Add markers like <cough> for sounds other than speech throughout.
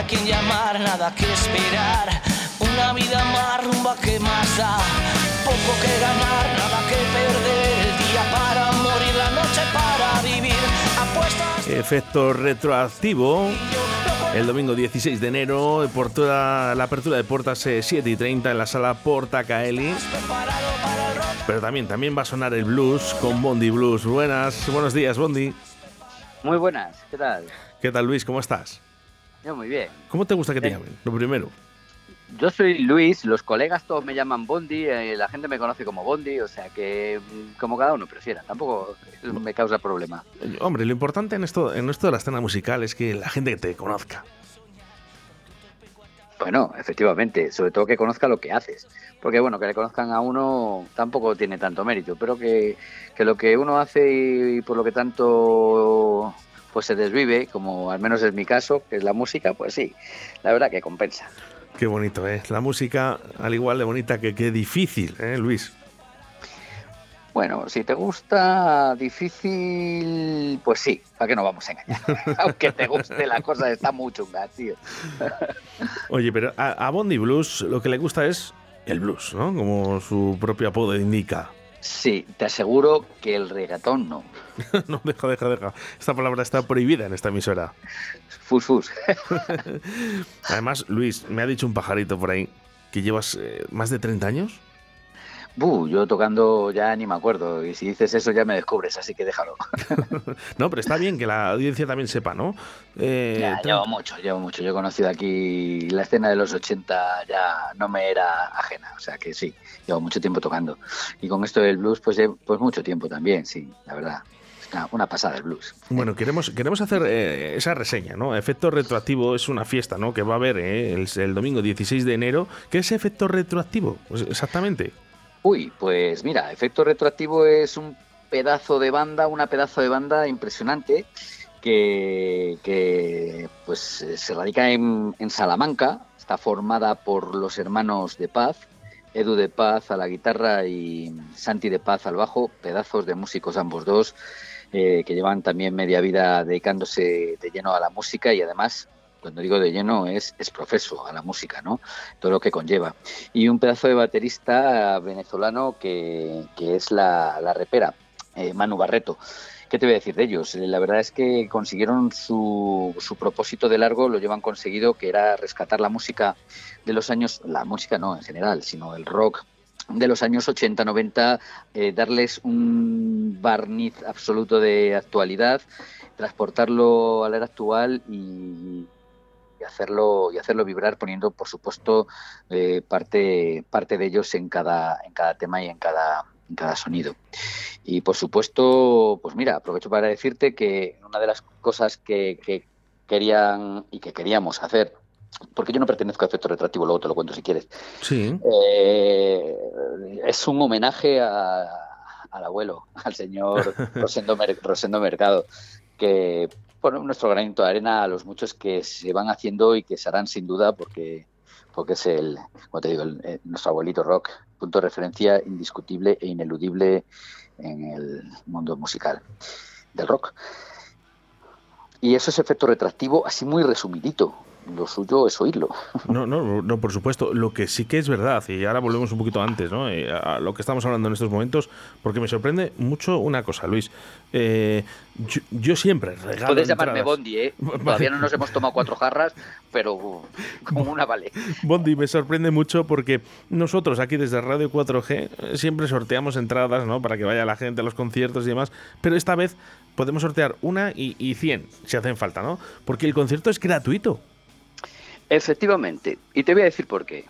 a quien llamar, nada que esperar. Una vida más rumba que más da. Poco que ganar, nada que perder. El día para morir, la noche para vivir. Apuestas. Efecto retroactivo. El domingo 16 de enero, por toda la apertura de puertas 7 y 30 en la sala Porta Caeli. Pero también, también va a sonar el blues con Bondi Blues. Buenas, buenos días, Bondi. Muy buenas, ¿qué tal? ¿Qué tal, Luis? ¿Cómo estás? Yo muy bien. ¿Cómo te gusta que te llamen? Lo primero. Yo soy Luis, los colegas todos me llaman Bondi, eh, la gente me conoce como Bondi, o sea que mm, como cada uno prefiera, tampoco me causa problema. Hombre, lo importante en esto, en esto de la escena musical es que la gente te conozca. Bueno, efectivamente, sobre todo que conozca lo que haces. Porque bueno, que le conozcan a uno tampoco tiene tanto mérito, pero que, que lo que uno hace y, por lo que tanto pues se desvive, como al menos es mi caso, que es la música, pues sí, la verdad que compensa. Qué bonito, ¿eh? La música, al igual de bonita que qué difícil, ¿eh, Luis? Bueno, si te gusta difícil, pues sí, ¿para qué no vamos a engañar? <laughs> Aunque te guste, la cosa está muy chunga, tío. <laughs> Oye, pero a, a Bondi Blues lo que le gusta es el blues, ¿no? Como su propio apodo indica. Sí, te aseguro que el reggaetón no. <laughs> no, deja, deja, deja. Esta palabra está prohibida en esta emisora. Fus, fus. <laughs> Además, Luis, me ha dicho un pajarito por ahí que llevas eh, más de 30 años. Buh, yo tocando ya ni me acuerdo. Y si dices eso ya me descubres, así que déjalo. <laughs> no, pero está bien que la audiencia también sepa, ¿no? Eh, ya, llevo mucho, llevo mucho. Yo he conocido aquí la escena de los 80, ya no me era ajena. O sea que sí, llevo mucho tiempo tocando. Y con esto del blues, pues, pues mucho tiempo también, sí, la verdad. Una, pasada el blues. Bueno, queremos, queremos hacer eh, esa reseña, ¿no? Efecto retroactivo es una fiesta, ¿no? Que va a haber eh, el, el, domingo 16 de enero. ¿Qué es efecto retroactivo? Pues exactamente. Uy, pues mira, Efecto Retroactivo es un pedazo de banda, una pedazo de banda impresionante que, pues se radica en, en, Salamanca, está formada por los hermanos de Paz, Edu de Paz a la guitarra y Santi de Paz al bajo, pedazos de músicos ambos dos, eh, que llevan también media vida dedicándose de lleno a la música y además cuando digo de lleno es, es profeso a la música, ¿no? Todo lo que conlleva. Y un pedazo de baterista venezolano que, que es la, la repera, eh, Manu Barreto. ¿Qué te voy a decir de ellos? La verdad es que consiguieron su, su, propósito de largo, lo llevan conseguido, que era rescatar la música de los años, la música no en general, sino el rock de los años 80, 90, eh, darles un barniz absoluto de actualidad, transportarlo a la era actual y, y hacerlo y hacerlo vibrar poniendo por supuesto eh, parte parte de ellos en cada en cada tema y en cada en cada sonido y por supuesto pues mira aprovecho para decirte que una de las cosas que, que querían y que queríamos hacer porque yo no pertenezco a efecto retractivo, luego te lo cuento si quieres. Sí. Eh, es un homenaje a, al abuelo, al señor <laughs> Rosendo, Mer Rosendo Mercado, que poner nuestro granito de arena a los muchos que se van haciendo y que se harán sin duda porque porque es el, como te digo, el, el, nuestro abuelito rock, punto de referencia indiscutible e ineludible en el mundo musical del rock. Y eso es efecto retractivo, así muy resumidito, lo suyo es oírlo. No, no, no, por supuesto. Lo que sí que es verdad, y ahora volvemos un poquito antes, ¿no? Eh, a lo que estamos hablando en estos momentos, porque me sorprende mucho una cosa, Luis. Eh, yo, yo, siempre regalo. Puedes llamarme Bondi, ¿eh? <laughs> Todavía no nos hemos tomado cuatro jarras, pero como una vale. Bondi me sorprende mucho porque nosotros aquí desde Radio 4G siempre sorteamos entradas, ¿no? Para que vaya la gente a los conciertos y demás, pero esta vez podemos sortear una y, y 100 si hacen falta, ¿no? Porque el concierto es gratuito. Efectivamente, y te voy a decir por qué.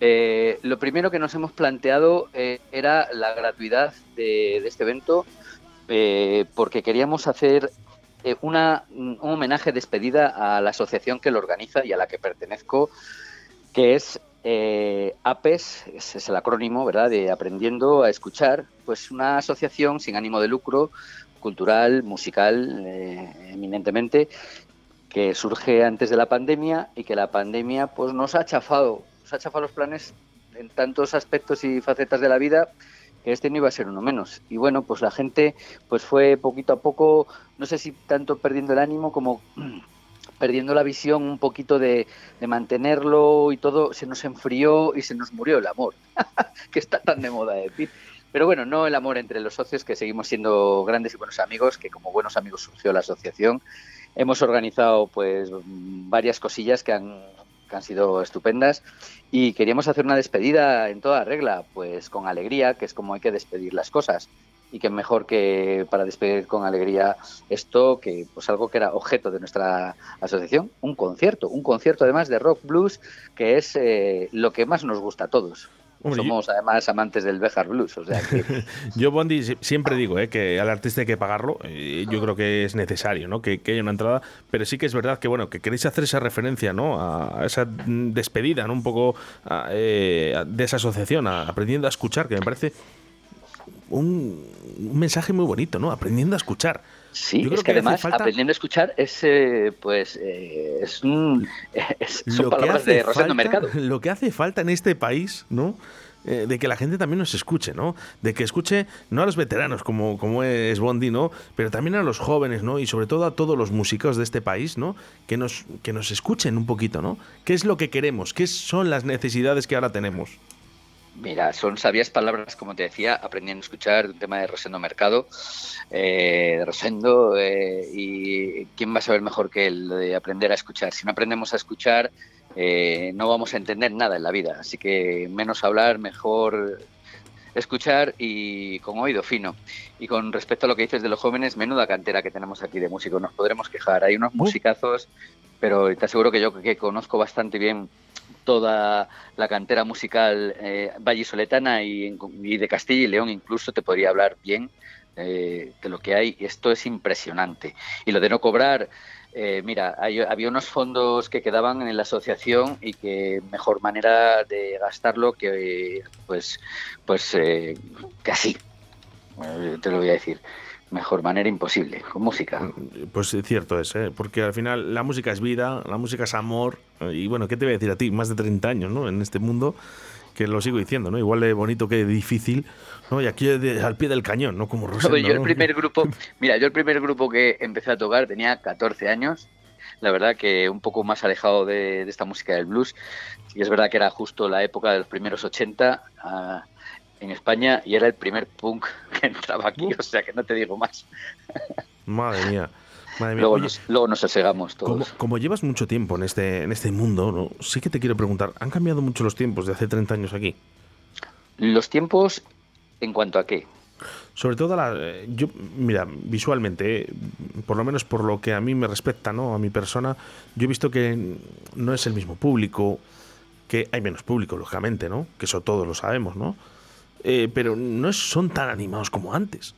Eh, lo primero que nos hemos planteado eh, era la gratuidad de, este evento, eh, porque queríamos hacer eh, una, un homenaje despedida a la asociación que lo organiza y a la que pertenezco, que es APES, ese es el acrónimo, ¿verdad?, de Aprendiendo a Escuchar, pues una asociación sin ánimo de lucro, cultural, musical, eminentemente, que surge antes de la pandemia y que la pandemia pues nos ha chafado, nos ha chafado los planes en tantos aspectos y facetas de la vida que este no iba a ser uno menos. Y bueno, pues la gente pues fue poquito a poco, no sé si tanto perdiendo el ánimo como <clears throat> perdiendo la visión un poquito de, de mantenerlo y todo, se nos enfrió y se nos murió el amor, <laughs> que está tan de moda decir. Pero bueno, no el amor entre los socios, que seguimos siendo grandes y buenos amigos, que como buenos amigos surgió la asociación. Hemos organizado pues varias cosillas que han, sido estupendas y queríamos hacer una despedida en toda regla, pues con alegría, que es como hay que despedir las cosas y que mejor que para despedir con alegría esto que pues algo que era objeto de nuestra asociación, un concierto, un concierto además de rock blues que es eh, lo que más nos gusta a todos. Somos además amantes del Bejar Blues, o sea que... <laughs> yo, Bondi, siempre digo eh, que al artista hay que pagarlo. Eh, yo creo que es necesario ¿no? que, haya una entrada, pero sí que es verdad que bueno que queréis hacer esa referencia ¿no? a, esa despedida, ¿no? un poco eh, de esa asociación, aprendiendo a escuchar, que me parece un, mensaje muy bonito, ¿no? Aprendiendo a escuchar. Sí, es que, además aprendiendo a escuchar es, pues, es, un, <laughs> son palabras de Rosendo Mercado. <laughs> Lo que hace falta en este país, ¿no? Eh, de que la gente también nos escuche, ¿no? De que escuche no a los veteranos como, como es Bondi, ¿no? Pero también a los jóvenes, ¿no? Y sobre todo a todos los músicos de este país, ¿no? Que nos, que nos escuchen un poquito, ¿no? ¿Qué es lo que queremos? ¿Qué son las necesidades que ahora tenemos? Mira, son sabias palabras, como te decía, aprendiendo a escuchar un tema de Rosendo Mercado, eh, de Rosendo, eh, y quién va a saber mejor que él de aprender a escuchar. Si no aprendemos a escuchar, eh, no vamos a entender nada en la vida, así que menos hablar, mejor escuchar y con oído fino. Y con respecto a lo que dices de los jóvenes, menuda cantera que tenemos aquí de músicos, nos podremos quejar. Hay unos musicazos, pero te aseguro que yo que conozco bastante bien toda la cantera musical eh, vallisoletana y, y, de Castilla y León incluso te podría hablar bien eh, de lo que hay. Esto es impresionante. Y lo de no cobrar, eh, mira, había unos fondos que quedaban en la asociación y que mejor manera de gastarlo que pues pues eh, que así, te lo voy a decir mejor manera imposible, con música. Pues cierto es, ¿eh? porque al final la música es vida, la música es amor, y bueno, ¿qué te voy a decir a ti? Más de 30 años ¿no? en este mundo, que lo sigo diciendo, ¿no? Igual de bonito que difícil, ¿no? Y aquí al pie del cañón, ¿no? Como Rosendo, Yo el primer <laughs> grupo, mira, yo el primer grupo que empecé a tocar tenía 14 años, la verdad que un poco más alejado de, esta música del blues, y es verdad que era justo la época de los primeros 80, en España y era el primer punk <laughs> que entraba aquí, o sea que no te digo más. Madre mía. Luego, nos, luego, nos, asegamos todos. Como, llevas mucho tiempo en este, en este mundo, ¿no? sí que te quiero preguntar, ¿han cambiado mucho los tiempos de hace 30 años aquí? Los tiempos, ¿en cuanto a qué? Sobre todo, la, eh, yo, mira, visualmente, eh, por lo menos por lo que a mí me respecta, ¿no? A mi persona, yo he visto que no es el mismo público, que hay menos público, lógicamente, ¿no? Que eso todos lo sabemos, ¿no? Eh, pero no son tan animados como antes.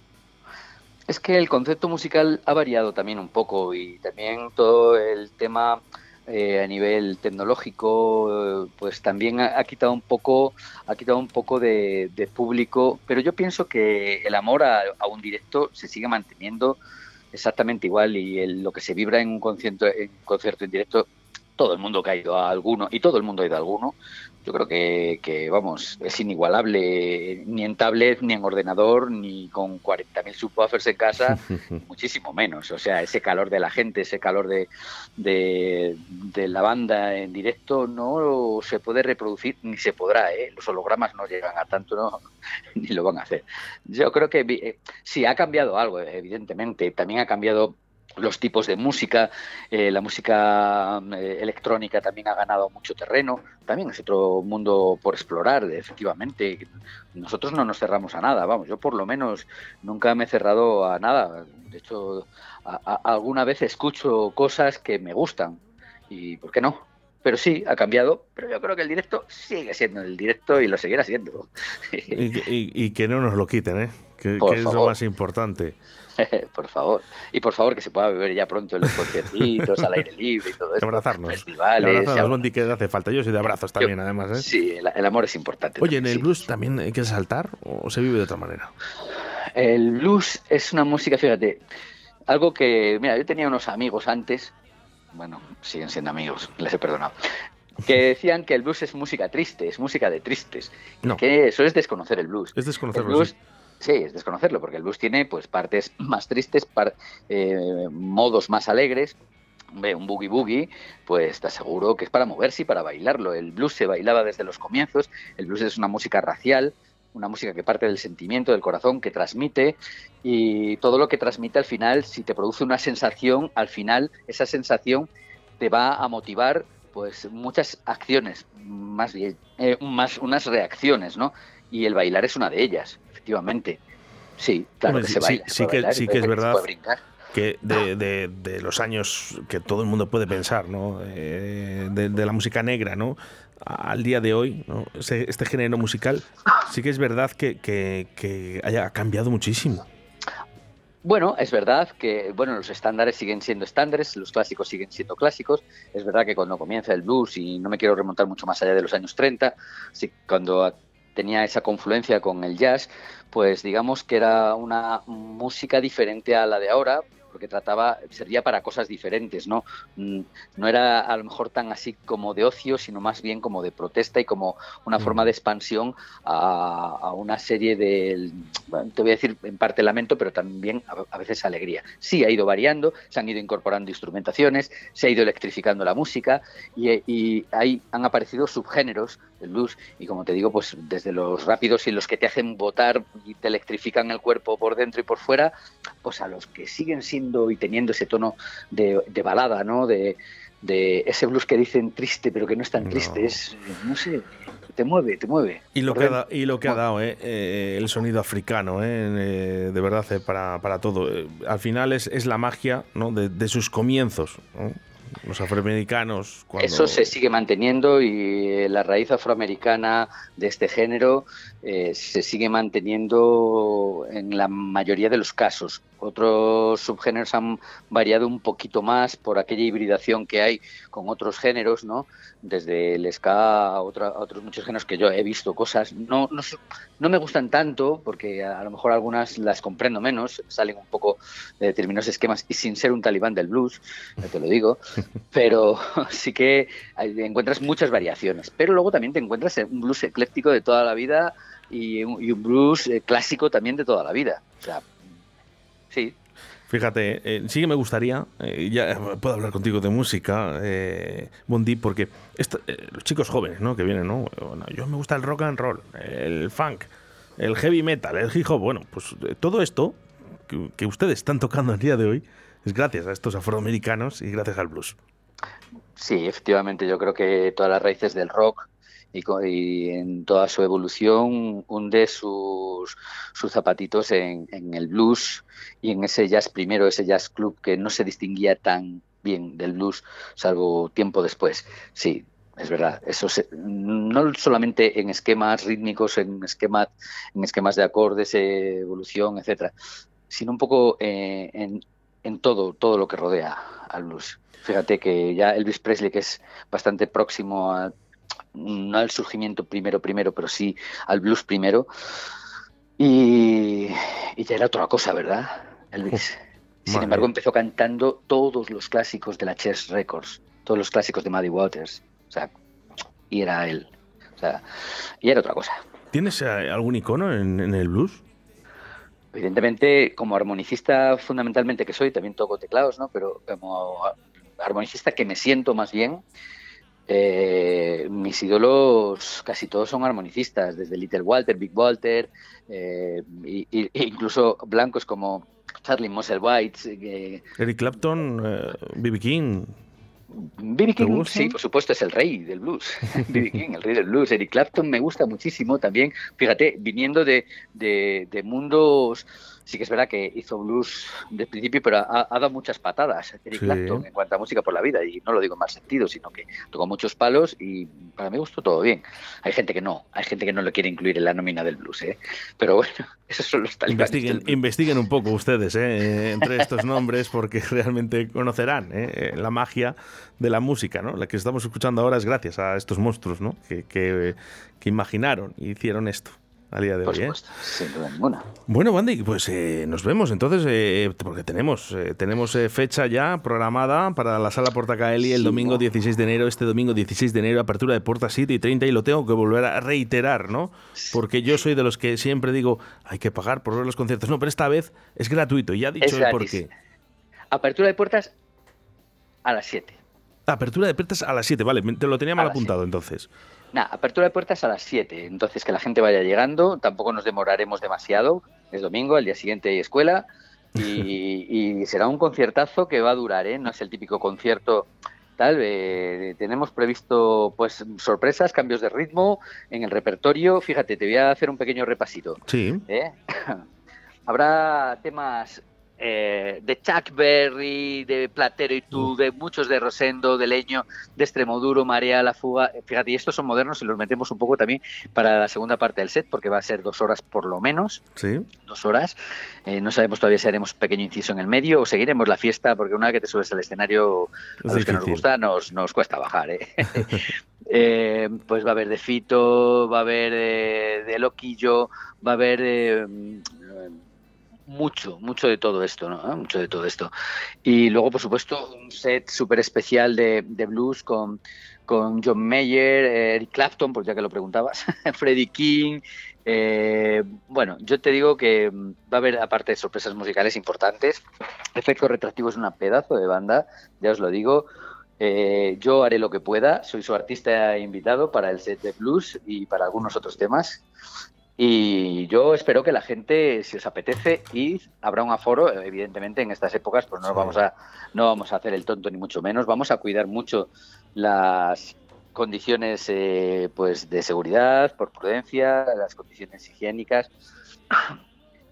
Es que el concepto musical ha variado también un poco y también todo el tema eh, a nivel tecnológico, pues también ha, quitado un poco, ha quitado un poco de, público. Pero yo pienso que el amor a, un directo se sigue manteniendo exactamente igual y lo que se vibra en un concierto, en concierto en directo todo el mundo que ha ido a alguno, y todo el mundo ha ido a alguno, yo creo que, vamos, es inigualable ni en tablet, ni en ordenador, ni con 40.000 subwoofers en casa, <laughs> muchísimo menos. O sea, ese calor de la gente, ese calor de, de, la banda en directo no se puede reproducir, ni se podrá. ¿eh? Los hologramas no llegan a tanto, no, <laughs> ni lo van a hacer. Yo creo que eh, sí, ha cambiado algo, evidentemente. También ha cambiado los tipos de música, eh, la música eh, electrónica también ha ganado mucho terreno, también es otro mundo por explorar, efectivamente. Nosotros no nos cerramos a nada, vamos, yo por lo menos nunca me he cerrado a nada. De hecho, alguna vez escucho cosas que me gustan y ¿por qué no? Pero sí, ha cambiado, pero yo creo que el directo sigue siendo el directo y lo seguirá siendo. <laughs> y, que no nos lo quiten, ¿eh? que es lo más importante. <laughs> por favor. Y por favor que se pueda beber ya pronto en los conciertitos, al aire libre y todo eso. Abrazarnos. Festivales. Abrazarnos, que hace falta. Yo soy de abrazos también, además. ¿eh? Sí, el, amor es importante. Oye, ¿en el blues también hay que saltar o se vive de otra manera? El blues es una música, fíjate, algo que, mira, yo tenía unos amigos antes, bueno, siguen siendo amigos, <laughs> les he perdonado, que decían que el blues es música triste, es música de tristes. No. Que eso es desconocer el blues. Es desconocerlo, El blues- sí. Sí, es desconocerlo, porque el blues tiene pues partes <clears throat> más tristes, par- eh, modos más alegres. Hombre, un boogie boogie, pues te aseguro que es para moverse y para bailarlo. El blues se bailaba desde los comienzos. El blues es una música racial, una música que parte del sentimiento, del corazón, que transmite y todo lo que transmite al final, si te produce una sensación, al final esa sensación te va a motivar pues muchas acciones, más bien, eh, más unas reacciones, ¿no? Y el bailar es una de ellas, efectivamente. Sí, claro Hombre, que sí- se baila. sí- se sí puede que- bailar, sí que es verdad. Que de, los años que todo el mundo puede pensar, ¿no? Eh, de, la música negra, ¿no? Al día de hoy, ¿no? Ese- este género musical sí que es verdad que, que- que haya cambiado muchísimo. Bueno, es verdad que bueno, los estándares siguen siendo estándares, los clásicos siguen siendo clásicos. Es verdad que cuando comienza el blues, y no me quiero remontar mucho más allá de los años 30, sí, cuando tenía esa confluencia con el jazz, pues digamos que era una música diferente a la de ahora, porque trataba, servía para cosas diferentes, ¿no? Mm, No era a lo mejor tan así como de ocio, sino más bien como de protesta y como una Mm. forma de expansión a, a una serie de, bueno, te voy a decir en parte lamento, pero también a, a veces alegría. Sí, ha ido variando, se han ido incorporando instrumentaciones, se ha ido electrificando la música y, y ahí han aparecido subgéneros del blues y como te digo, pues desde los rápidos y los que te hacen votar y te electrifican el cuerpo por dentro y por fuera, pues a los que siguen siendo y teniendo ese tono de, de balada, ¿no? De, de ese blues que dicen triste, pero que no es tan No. triste, es, no sé, te mueve, te mueve. Y lo que ha, dentro. da- y lo que ha dado eh, eh, el sonido africano, eh, eh, de verdad, eh, para, para todo. Al final es, es la magia ¿no? de, de sus comienzos. ¿no? Los afroamericanos. Cuando... Eso se sigue manteniendo y la raíz afroamericana de este género eh, se sigue manteniendo en la mayoría de los casos. Otros subgéneros han variado un poquito más por aquella hibridación que hay con otros géneros, ¿no? Desde el ska a, otra- a otros muchos géneros que yo he visto cosas. No, no, no me gustan tanto porque a, a lo mejor algunas las comprendo menos, salen un poco de determinados esquemas y sin ser un talibán del blues, ya te lo digo, <laughs> pero <laughs> sí que encuentras muchas variaciones. Pero luego también te encuentras un blues ecléctico de toda la vida y un, y un blues eh, clásico también de toda la vida. O sea, sí, Fíjate, eh, sí que me gustaría, eh, ya puedo hablar contigo de música, eh, Bondi, porque esta- eh, los chicos jóvenes, ¿no? Que vienen, ¿no? Bueno, yo me gusta el rock and roll, el funk, el heavy metal, el hip hop. Bueno, pues todo esto que, que ustedes están tocando el día de hoy es gracias a estos afroamericanos y gracias al blues. Sí, efectivamente, yo creo que todas las raíces del rock y, y en toda su evolución hunde sus, sus zapatitos en, en el blues y en ese jazz primero, ese jazz club que no se distinguía tan bien del blues, salvo tiempo después. Sí, es verdad. Eso se- no solamente en esquemas rítmicos, en esquemas, en esquemas de acordes, evolución, etcétera, sino un poco eh, en, en todo, todo lo que rodea al blues. Fíjate que ya Elvis Presley, que es bastante próximo a, no al surgimiento primero, primero, pero sí al blues primero, y, y ya era otra cosa, ¿verdad? Elvis. Sin madre. embargo, empezó cantando todos los clásicos de la Chess Records, todos los clásicos de Muddy Waters, o sea, y era él, o sea, y era otra cosa. ¿Tienes eh, algún icono en, en el blues? Evidentemente, como armonicista fundamentalmente que soy, también toco teclados, ¿no? Pero como armonicista que me siento más bien, eh, mis ídolos casi todos son armonicistas, desde Little Walter, Big Walter, eh, y- y- e incluso blancos como Charlie Musselwhite, eh, Eric Clapton, eh, B.B. King. B.B. ¿Te King, gusta? sí, por supuesto, es el rey del blues. <laughs> B.B. <laughs> King, el rey del blues. Eric Clapton me gusta muchísimo también. Fíjate, viniendo de, de- de mundos. Sí que es verdad que hizo blues de principio, pero ha, ha dado muchas patadas Eric Sí. Clapton en cuanto a música por la vida. Y no lo digo en mal sentido, sino que tocó muchos palos y para mí gustó todo bien. Hay gente que no, hay gente que no lo quiere incluir en la nómina del blues. ¿eh? Pero bueno, <laughs> esos son los talibanes Investiguen, investiguen un poco ustedes eh, entre estos nombres porque <laughs> realmente conocerán eh, la magia de la música, ¿no? La que estamos escuchando ahora es gracias a estos monstruos, ¿no? Que, que- que imaginaron y hicieron esto. A día de Por hoy. ¿eh? sin duda ninguna. Bueno, Bandy, pues eh, nos vemos entonces, eh, porque tenemos, eh, tenemos eh, fecha ya programada para la sala Portacaeli el Sí, domingo ¿no? 16 de enero, este domingo 16 de enero, apertura de puertas 7 y 30, y lo tengo que volver a reiterar, ¿no? Porque yo soy de los que siempre digo, hay que pagar por ver los conciertos. No, pero esta vez es gratuito, y ya ha dicho el por qué. Apertura de puertas a las 7. Apertura de puertas a las 7, vale, te lo tenía mal apuntado entonces. Nada, apertura de puertas a las 7. Entonces, que la gente vaya llegando. Tampoco nos demoraremos demasiado. Es domingo, al día siguiente hay escuela. Y, <laughs> y será un conciertazo que va a durar, ¿eh? No es el típico concierto tal. eh, tenemos previsto pues sorpresas, cambios de ritmo en el repertorio. Fíjate, te voy a hacer un pequeño repasito. Sí, ¿eh? <laughs> Habrá temas eh, de Chuck Berry, de Platero y tú, de muchos de Rosendo, de Leño, de Extremoduro, Marea, La Fuga. Fíjate, y estos son modernos y los metemos un poco también para la segunda parte del set, porque va a ser dos horas por lo menos, sí. dos horas. Eh, no sabemos todavía si haremos pequeño inciso en el medio o seguiremos la fiesta, porque una vez que te subes al escenario, a Es los que nos gusta, nos, nos cuesta bajar. ¿eh? <laughs> <laughs> Eh, pues va a haber de Fito, va a haber eh, de Loquillo, va a haber eh, mucho, mucho de todo esto, ¿no? ¿Eh? Mucho de todo esto. Y luego, por supuesto, un set súper especial de, de blues con, con John Mayer, eh, Eric Clapton, pues ya que lo preguntabas, <laughs> Freddie King. eh, bueno, yo te digo que va a haber, aparte de sorpresas musicales importantes, Efecto Retractivo es una pedazo de banda, ya os lo digo. Yo haré lo que pueda, soy su artista invitado para el set de blues y para algunos otros temas. Y yo espero que la gente, si os apetece, id, habrá un aforo, evidentemente en estas épocas, pues no Sí. vamos a, no vamos a hacer el tonto ni mucho menos, vamos a cuidar mucho las condiciones eh, pues de seguridad, por prudencia, las condiciones higiénicas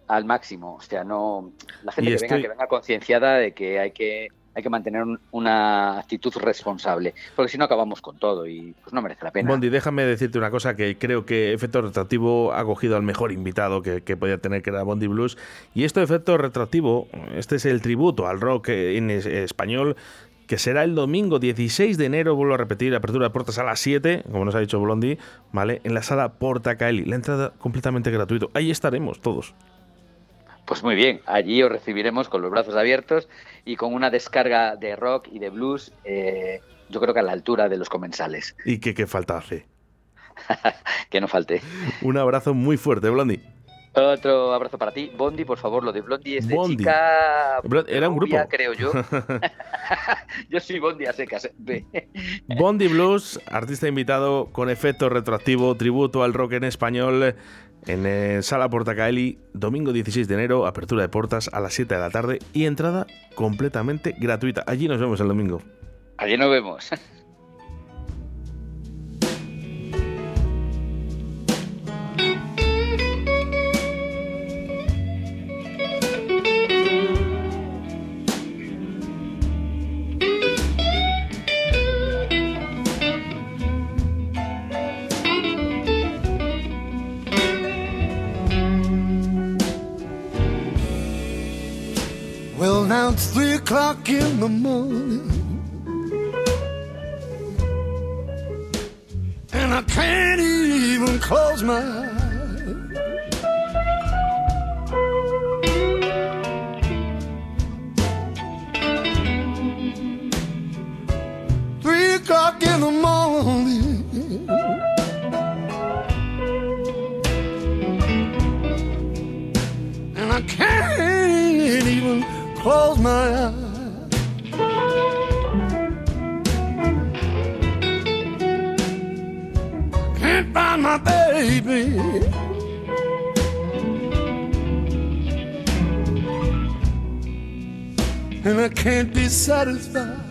al máximo. O sea, no la gente que venga, que venga concienciada de que hay que hay que mantener un- una actitud responsable, porque si no acabamos con todo y pues no merece la pena. Bondi, déjame decirte una cosa que creo que Efecto Retractivo ha cogido al mejor invitado que, podía tener, que era Bondi Blues. Y esto Efecto Retractivo, este es el tributo al rock en es- español que será el domingo 16 de enero, vuelvo a repetir, apertura de puertas a las 7, como nos ha dicho Blondi, ¿vale? En la sala Porta Caeli. La entrada completamente gratuito. Ahí estaremos todos. Pues muy bien, allí os recibiremos con los brazos abiertos y con una descarga de rock y de blues, eh, yo creo que a la altura de los comensales. Y que, que falta hace. <laughs> Que no falte. Un abrazo muy fuerte, Blondi. Otro abrazo para ti. Bondi, por favor, lo de Blondie es de Bondi. chica. Era un grupo. creo yo. <laughs> <laughs> yo soy Bondi a secas. Bondi Blues, artista invitado con efecto retroactivo, tributo al rock en español en eh, Sala Portacaeli, domingo 16 de enero, apertura de puertas a las 7 de la tarde y entrada completamente gratuita. Allí nos vemos el domingo. Allí nos vemos. <laughs> o'clock in the morning. And I can't even close my eyes. Close my eyes. Can't find my baby. And I can't be satisfied.